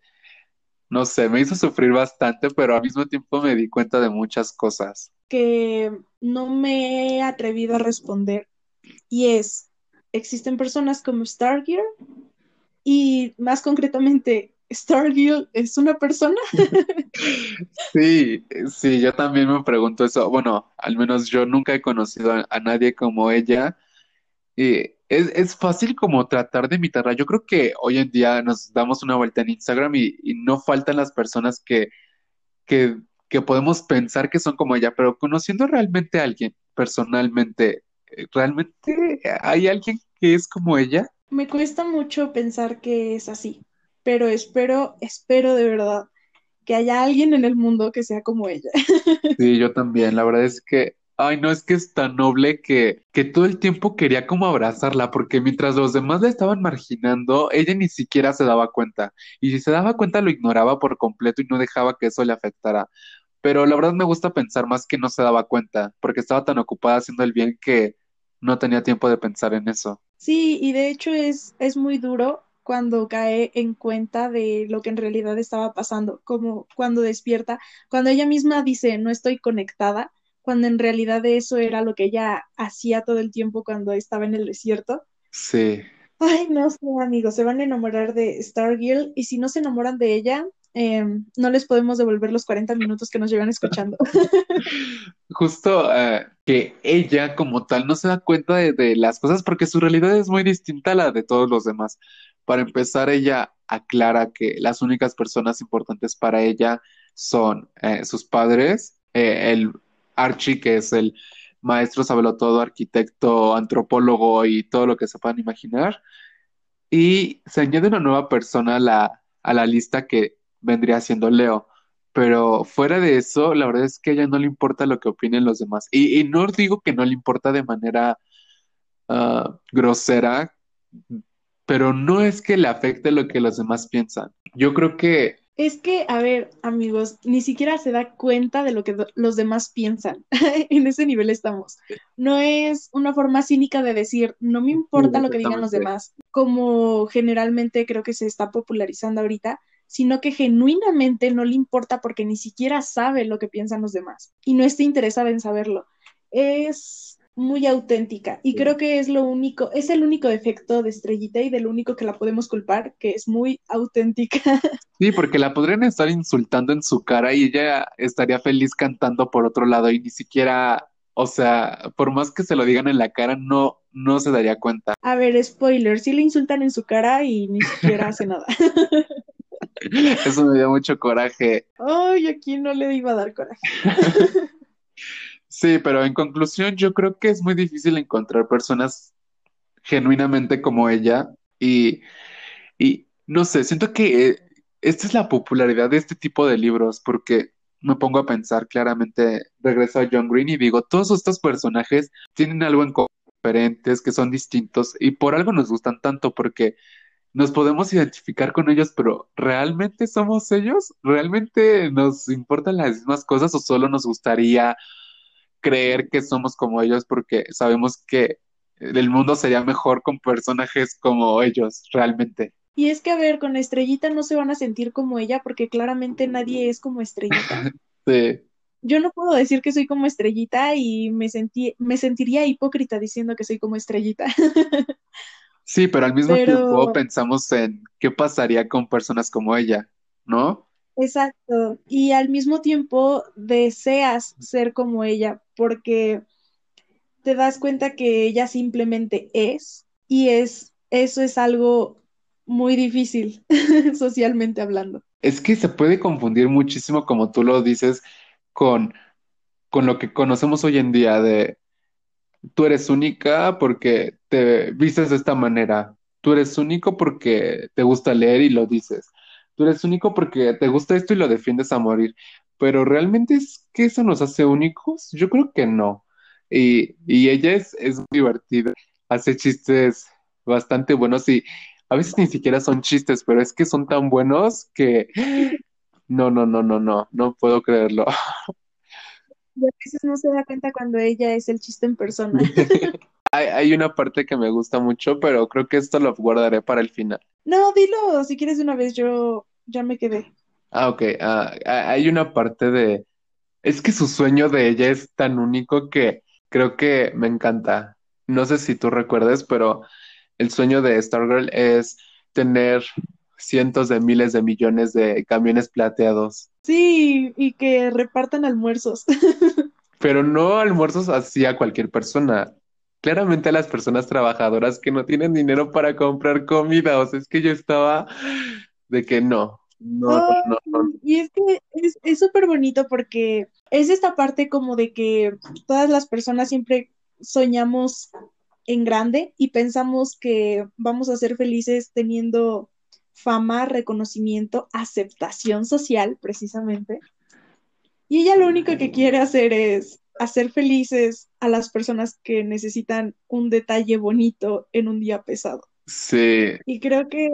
no sé, me hizo sufrir bastante, pero al mismo tiempo me di cuenta de muchas cosas. Que no me he atrevido a responder. Y es, existen personas como Stargear y más concretamente, Stargirl es una persona. sí, sí, yo también me pregunto eso. Bueno, al menos yo nunca he conocido a, a nadie como ella. Y es, es, fácil como tratar de imitarla. Yo creo que hoy en día nos damos una vuelta en Instagram y, y no faltan las personas que, que, que, podemos pensar que son como ella, pero conociendo realmente a alguien personalmente, ¿realmente hay alguien que es como ella? Me cuesta mucho pensar que es así, pero espero, espero de verdad que haya alguien en el mundo que sea como ella. Sí, yo también. La verdad es que Ay, no, es que es tan noble que, que todo el tiempo quería como abrazarla, porque mientras los demás la estaban marginando, ella ni siquiera se daba cuenta. Y si se daba cuenta, lo ignoraba por completo y no dejaba que eso le afectara. Pero la verdad me gusta pensar más que no se daba cuenta, porque estaba tan ocupada haciendo el bien que no tenía tiempo de pensar en eso. Sí, y de hecho es, es muy duro cuando cae en cuenta de lo que en realidad estaba pasando, como cuando despierta, cuando ella misma dice, no estoy conectada cuando en realidad eso era lo que ella hacía todo el tiempo cuando estaba en el desierto. Sí. Ay, no sé, amigos, se van a enamorar de Stargirl y si no se enamoran de ella, eh, no les podemos devolver los 40 minutos que nos llevan escuchando. Justo eh, que ella como tal no se da cuenta de, de, las cosas porque su realidad es muy distinta a la de todos los demás. Para empezar, ella aclara que las únicas personas importantes para ella son eh, sus padres, eh, el Archie, que es el maestro todo, arquitecto, antropólogo y todo lo que se puedan imaginar. Y se añade una nueva persona a la, a la lista que vendría siendo Leo. Pero fuera de eso, la verdad es que a ella no le importa lo que opinen los demás. Y, no digo que no le importa de manera uh, grosera, pero no es que le afecte lo que los demás piensan. Yo creo que es que, a ver, amigos, ni siquiera se da cuenta de lo que los demás piensan. en ese nivel estamos. No es una forma cínica de decir, no me importa lo que digan los demás, como generalmente creo que se está popularizando ahorita, sino que genuinamente no le importa porque ni siquiera sabe lo que piensan los demás y no está interesada en saberlo. Es muy auténtica y creo que es lo único, es el único defecto de Estrellita y del único que la podemos culpar, que es muy auténtica. Sí, porque la podrían estar insultando en su cara y ella estaría feliz cantando por otro lado y ni siquiera, o sea, por más que se lo digan en la cara, no, no se daría cuenta. A ver, spoiler, sí le insultan en su cara y ni siquiera hace nada. Eso me dio mucho coraje. Ay, aquí no le iba a dar coraje. Sí, pero en conclusión, yo creo que es muy difícil encontrar personas genuinamente como ella y, y no sé, siento que eh, esta es la popularidad de este tipo de libros porque me pongo a pensar claramente, regreso a John Green y digo, todos estos personajes tienen algo en diferentes, que son distintos y por algo nos gustan tanto porque nos podemos identificar con ellos, pero ¿realmente somos ellos? ¿Realmente nos importan las mismas cosas o solo nos gustaría creer que somos como ellos porque sabemos que el mundo sería mejor con personajes como ellos, realmente? Y es que, a ver, con Estrellita no se van a sentir como ella porque claramente nadie es como Estrellita. Sí. Yo no puedo decir que soy como Estrellita y me sentí, me sentiría hipócrita diciendo que soy como Estrellita. Sí, pero al mismo Pero- tiempo pensamos en qué pasaría con personas como ella, ¿no? Exacto. Y al mismo tiempo deseas ser como ella porque te das cuenta que ella simplemente es y es, eso es algo muy difícil socialmente hablando. Es que se puede confundir muchísimo, como tú lo dices, con, con lo que conocemos hoy en día de tú eres única porque te vistes de esta manera, tú eres único porque te gusta leer y lo dices, tú eres único porque te gusta esto y lo defiendes a morir, pero ¿realmente es que eso nos hace únicos? Yo creo que no. Y, y ella es, es divertida, hace chistes bastante buenos y a veces ni siquiera son chistes, pero es que son tan buenos que no, no, no, no, no, no puedo creerlo. Y a veces no se da cuenta cuando ella es el chiste en persona. Hay, hay una parte que me gusta mucho, pero creo que esto lo guardaré para el final. No, dilo, si quieres de una vez, yo ya me quedé. Ah, ok. ah, ah, hay una parte de... Es que su sueño de ella es tan único que creo que me encanta. No sé si tú recuerdes, pero el sueño de Stargirl es tener cientos de miles de millones de camiones plateados. Sí, y que repartan almuerzos. Pero no almuerzos así a cualquier persona. Claramente a las personas trabajadoras que no tienen dinero para comprar comida. O sea, es que yo estaba de que no, no, no, no, no. Y es que es, es súper bonito porque es esta parte como de que todas las personas siempre soñamos en grande y pensamos que vamos a ser felices teniendo fama, reconocimiento, aceptación social, precisamente. Y ella lo único que quiere hacer es hacer felices a las personas que necesitan un detalle bonito en un día pesado. Sí, Y creo que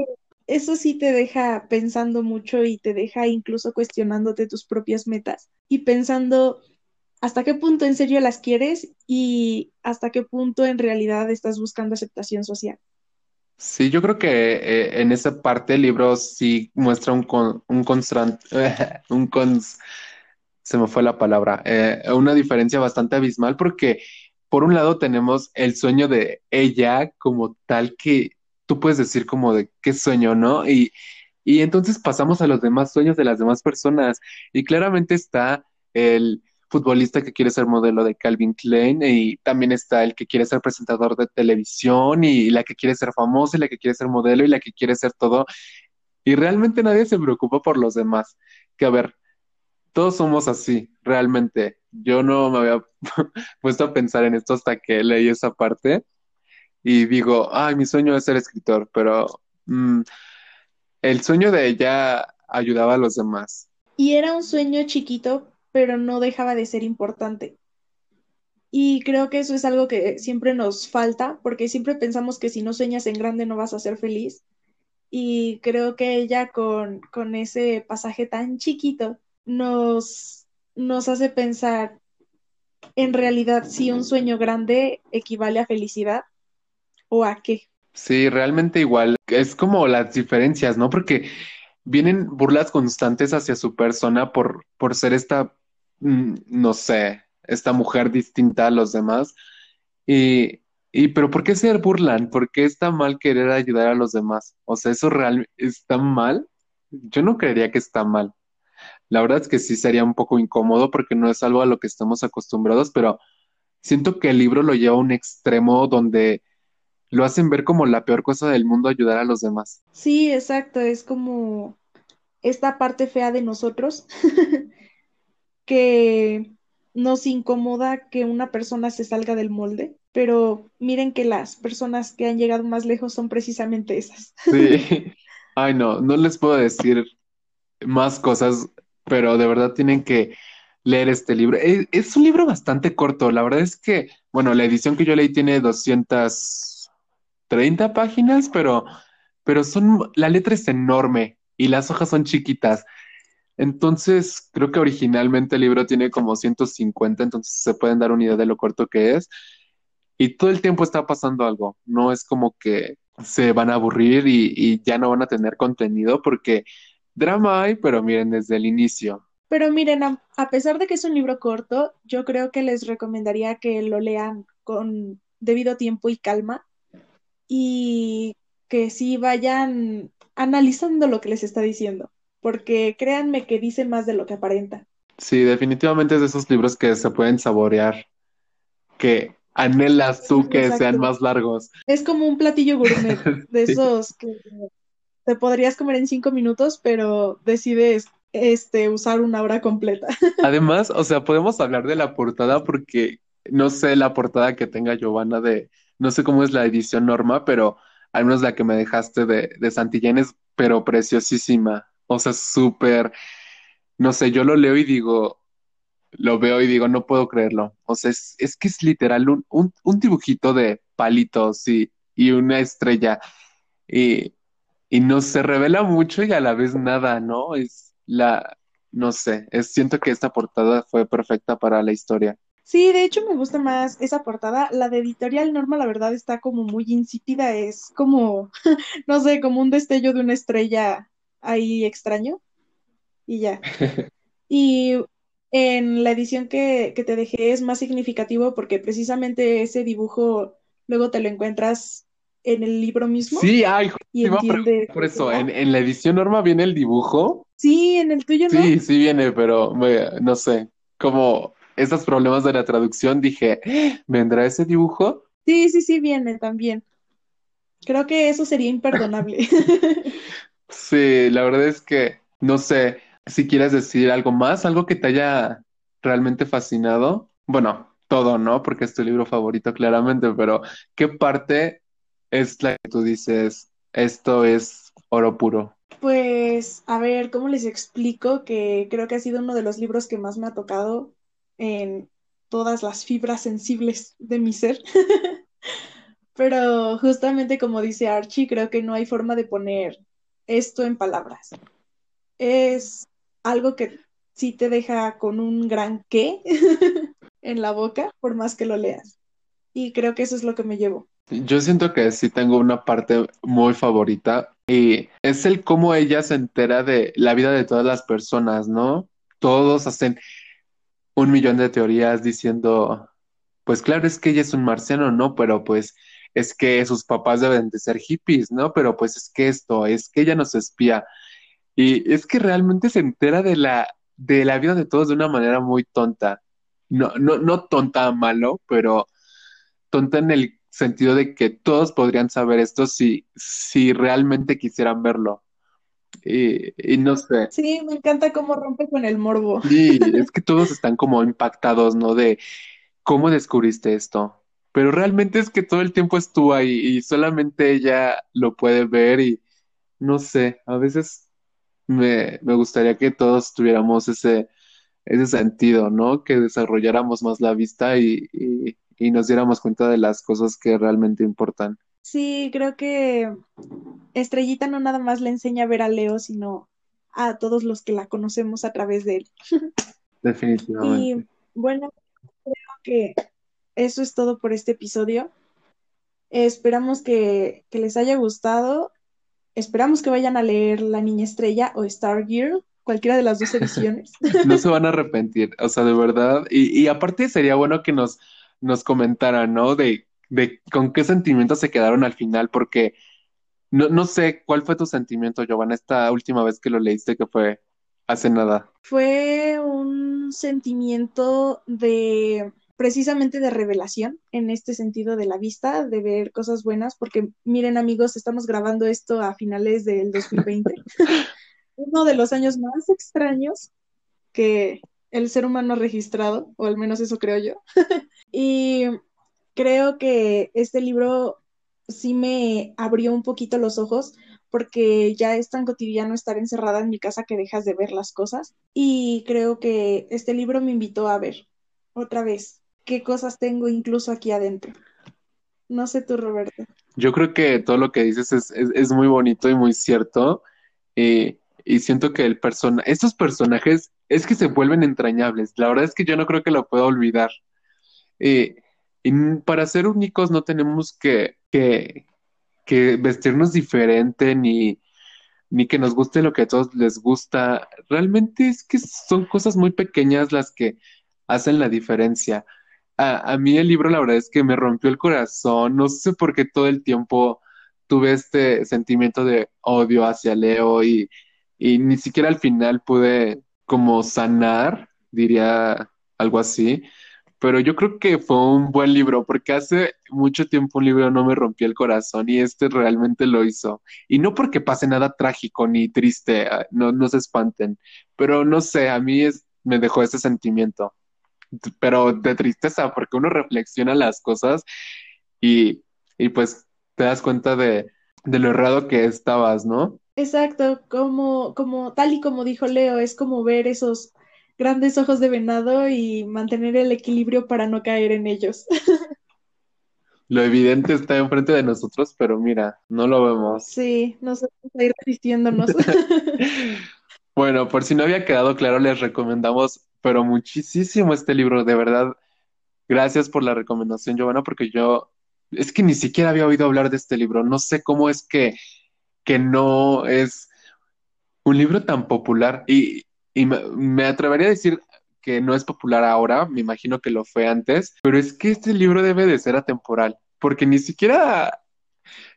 eso sí te deja pensando mucho y te deja incluso cuestionándote tus propias metas y pensando hasta qué punto en serio las quieres y hasta qué punto en realidad estás buscando aceptación social. sí, yo creo que eh, en esa parte el libro sí muestra un con, un constran- un cons- se me fue la palabra, eh, una diferencia bastante abismal porque por un lado tenemos el sueño de ella como tal que tú puedes decir como de qué sueño, ¿no? Y, y entonces pasamos a los demás sueños de las demás personas y claramente está el futbolista que quiere ser modelo de Calvin Klein y también está el que quiere ser presentador de televisión y la que quiere ser famosa y la que quiere ser modelo y la que quiere ser todo y realmente nadie se preocupa por los demás. Que a ver, todos somos así, realmente. Yo no me había puesto a pensar en esto hasta que leí esa parte y digo, ay, mi sueño es ser escritor, pero mm, el sueño de ella ayudaba a los demás. Y era un sueño chiquito, pero no dejaba de ser importante. Y creo que eso es algo que siempre nos falta, porque siempre pensamos que si no sueñas en grande no vas a ser feliz. Y creo que ella con, con ese pasaje tan chiquito nos, nos hace pensar en realidad si un sueño grande equivale a felicidad o a qué. Sí, realmente igual. Es como las diferencias, ¿no? Porque vienen burlas constantes hacia su persona por, por ser esta, mm, no sé, esta mujer distinta a los demás. Y, y, pero ¿por qué se burlan? ¿Por qué está mal querer ayudar a los demás? O sea, ¿eso realmente está mal? Yo no creería que está mal. La verdad es que sí sería un poco incómodo porque no es algo a lo que estamos acostumbrados, pero siento que el libro lo lleva a un extremo donde lo hacen ver como la peor cosa del mundo ayudar a los demás. Sí, exacto, es como esta parte fea de nosotros que nos incomoda que una persona se salga del molde, pero miren que las personas que han llegado más lejos son precisamente esas. Sí. Ay, no, no les puedo decir más cosas pero de verdad tienen que leer este libro. Es, es, un libro bastante corto, la verdad es que, bueno, la edición que yo leí tiene 230 páginas, pero, pero son, la letra es enorme y las hojas son chiquitas. Entonces, creo que originalmente el libro tiene como 150, entonces se pueden dar una idea de lo corto que es. Y todo el tiempo está pasando algo, no es como que se van a aburrir y ya no van a tener contenido porque drama hay, pero miren, desde el inicio. Pero miren, a, a, pesar de que es un libro corto, yo creo que les recomendaría que lo lean con debido tiempo y calma y que sí vayan analizando lo que les está diciendo, porque créanme que dice más de lo que aparenta. Sí, definitivamente es de esos libros que se pueden saborear, que anhelas tú que Exacto. sean más largos. Es como un platillo gourmet, de sí. esos que te podrías comer en cinco minutos, pero decides este, usar una hora completa. Además, o sea, podemos hablar de la portada porque no sé la portada que tenga Giovanna de, no sé cómo es la edición norma, pero al menos la que me dejaste de, de Santillán es, pero preciosísima. O sea, súper, no sé, yo lo leo y digo, lo veo y digo, no puedo creerlo. O sea, es, es que es literal un, un, un dibujito de palitos y, y una estrella. Y, y no se revela mucho y a la vez nada, ¿no? Es la, no sé, es, siento que esta portada fue perfecta para la historia. Sí, de hecho me gusta más esa portada. La de Editorial Norma, la verdad, está como muy insípida. Es como, no sé, como un destello de una estrella ahí extraño. Y ya. Y en la edición que, que te dejé es más significativo porque precisamente ese dibujo luego te lo encuentras en el libro mismo. Sí, ay, y entiende por eso, en, en, la edición norma viene el dibujo. Sí, en el tuyo no. Sí, sí viene, pero me, no sé, como esos problemas de la traducción, dije, ¿vendrá ese dibujo? Sí, sí, sí viene también. Creo que eso sería imperdonable. sí, la verdad es que, no sé, si quieres decir algo más, algo que te haya realmente fascinado. Bueno, todo, ¿no? Porque es tu libro favorito, claramente, pero ¿qué parte es la que tú dices, esto es oro puro? Pues, a ver, ¿cómo les explico? Que creo que ha sido uno de los libros que más me ha tocado en todas las fibras sensibles de mi ser. Pero justamente como dice Archie, creo que no hay forma de poner esto en palabras. Es algo que sí te deja con un gran qué en la boca, por más que lo leas. Y creo que eso es lo que me llevo. Yo siento que sí tengo una parte muy favorita y es el cómo ella se entera de la vida de todas las personas, ¿no? Todos hacen un millón de teorías diciendo, pues claro, es que ella es un marciano, ¿no? Pero pues es que sus papás deben de ser hippies, ¿no? Pero pues es que esto, es que ella nos espía. Y es que realmente se entera de la, de la vida de todos de una manera muy tonta. No, no, no tonta malo, pero tonta en el sentido de que todos podrían saber esto si, si realmente quisieran verlo. Y, y, no sé. Sí, me encanta cómo rompe con el morbo. Sí, es que todos están como impactados, ¿no? De cómo descubriste esto. Pero realmente es que todo el tiempo estuvo ahí y solamente ella lo puede ver y no sé, a veces me, me gustaría que todos tuviéramos ese, ese sentido, ¿no? Que desarrolláramos más la vista y, y, y nos diéramos cuenta de las cosas que realmente importan. Sí, creo que Estrellita no nada más le enseña a ver a Leo, sino a todos los que la conocemos a través de él. Definitivamente. Y bueno, creo que eso es todo por este episodio. Esperamos que, que les haya gustado. Esperamos que vayan a leer La Niña Estrella o Star Girl, cualquiera de las dos ediciones. no se van a arrepentir, o sea, de verdad. Y, y aparte sería bueno que nos, nos comentaran, ¿no? De de con qué sentimientos se quedaron al final, porque no, no sé cuál fue tu sentimiento, Giovanna, esta última vez que lo leíste, que fue hace nada. Fue un sentimiento de precisamente de revelación en este sentido de la vista, de ver cosas buenas, porque miren amigos, estamos grabando esto a finales del 2020, uno de los años más extraños que el ser humano ha registrado, o al menos eso creo yo. y creo que este libro sí me abrió un poquito los ojos porque ya es tan cotidiano estar encerrada en mi casa que dejas de ver las cosas. Y creo que este libro me invitó a ver otra vez qué cosas tengo incluso aquí adentro. No sé tú, Roberto. Yo creo que todo lo que dices es, es, es muy bonito y muy cierto. Eh, y siento que el persona, estos personajes es que se vuelven entrañables. La verdad es que yo no creo que lo pueda olvidar. Eh, y para ser únicos no tenemos que, que, que vestirnos diferente ni, ni que nos guste lo que a todos les gusta. Realmente es que son cosas muy pequeñas las que hacen la diferencia. A, a mí el libro la verdad es que me rompió el corazón. No sé por qué todo el tiempo tuve este sentimiento de odio hacia Leo y, y ni siquiera al final pude como sanar, diría algo así. Pero yo creo que fue un buen libro, porque hace mucho tiempo un libro no me rompió el corazón y este realmente lo hizo. Y no porque pase nada trágico ni triste, ah, no, no se espanten, pero no sé, a mí es, me dejó ese sentimiento, pero de tristeza, porque uno reflexiona las cosas y, y pues te das cuenta de, de lo errado que estabas, ¿no? Exacto, como, como tal y como dijo Leo, es como ver esos grandes ojos de venado y mantener el equilibrio para no caer en ellos. Lo evidente está enfrente de nosotros, pero mira, no lo vemos. Sí, nosotros a ir resistiéndonos. Bueno, por si no había quedado claro, les recomendamos, pero muchísimo este libro, de verdad. Gracias por la recomendación, Giovanna, porque yo es que ni siquiera había oído hablar de este libro. No sé cómo es que, que no es un libro tan popular. Y, y me, me atrevería a decir que no es popular ahora, me imagino que lo fue antes, pero es que este libro debe de ser atemporal, porque ni siquiera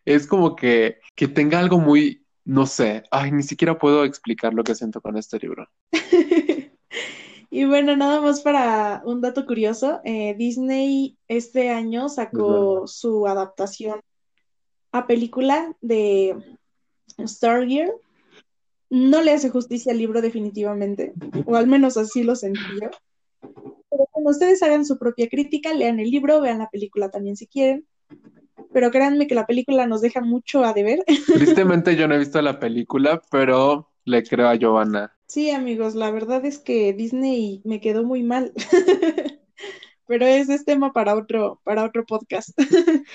es como que, que tenga algo muy, no sé, ay, ni siquiera puedo explicar lo que siento con este libro. Y bueno, nada más para un dato curioso, eh, Disney este año sacó su adaptación a película de Stargirl. No le hace justicia al libro definitivamente, o al menos así lo sentí yo. Pero cuando ustedes hagan su propia crítica, lean el libro, vean la película también si quieren. Pero créanme que la película nos deja mucho a deber. Tristemente yo no he visto la película, pero le creo a Giovanna. Sí, amigos, la verdad es que Disney me quedó muy mal. Pero ese es tema para otro, para otro podcast.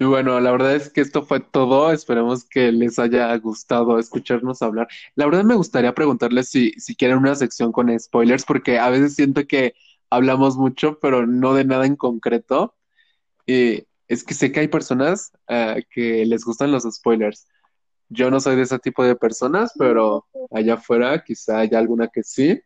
Y bueno, la verdad es que esto fue todo. Esperemos que les haya gustado escucharnos hablar. La verdad me gustaría preguntarles si, si quieren una sección con spoilers, porque a veces siento que hablamos mucho, pero no de nada en concreto. Y es que sé que hay personas eh, que les gustan los spoilers. Yo no soy de ese tipo de personas, pero allá afuera quizá haya alguna que sí.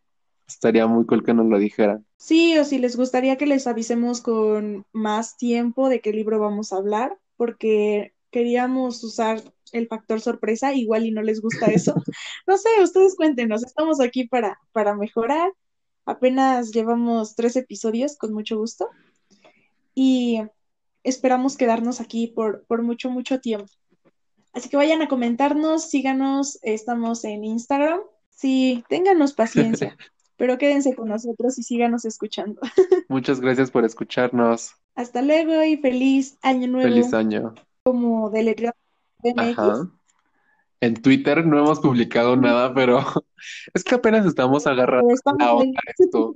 Estaría muy cool que nos lo dijeran. Sí, o si les gustaría que les avisemos con más tiempo de qué libro vamos a hablar, porque queríamos usar el factor sorpresa, igual y no les gusta eso. No sé, ustedes cuéntenos, estamos aquí para, para mejorar. Apenas llevamos tres episodios, con mucho gusto, y esperamos quedarnos aquí por, por mucho, mucho tiempo. Así que vayan a comentarnos, síganos, estamos en Instagram. Sí, ténganos paciencia, pero quédense con nosotros y síganos escuchando. Muchas gracias por escucharnos. Hasta luego y feliz año nuevo, Feliz año. como deletreado MX. Ajá. En Twitter no hemos publicado nada, pero es que apenas estamos agarrando la onda esto.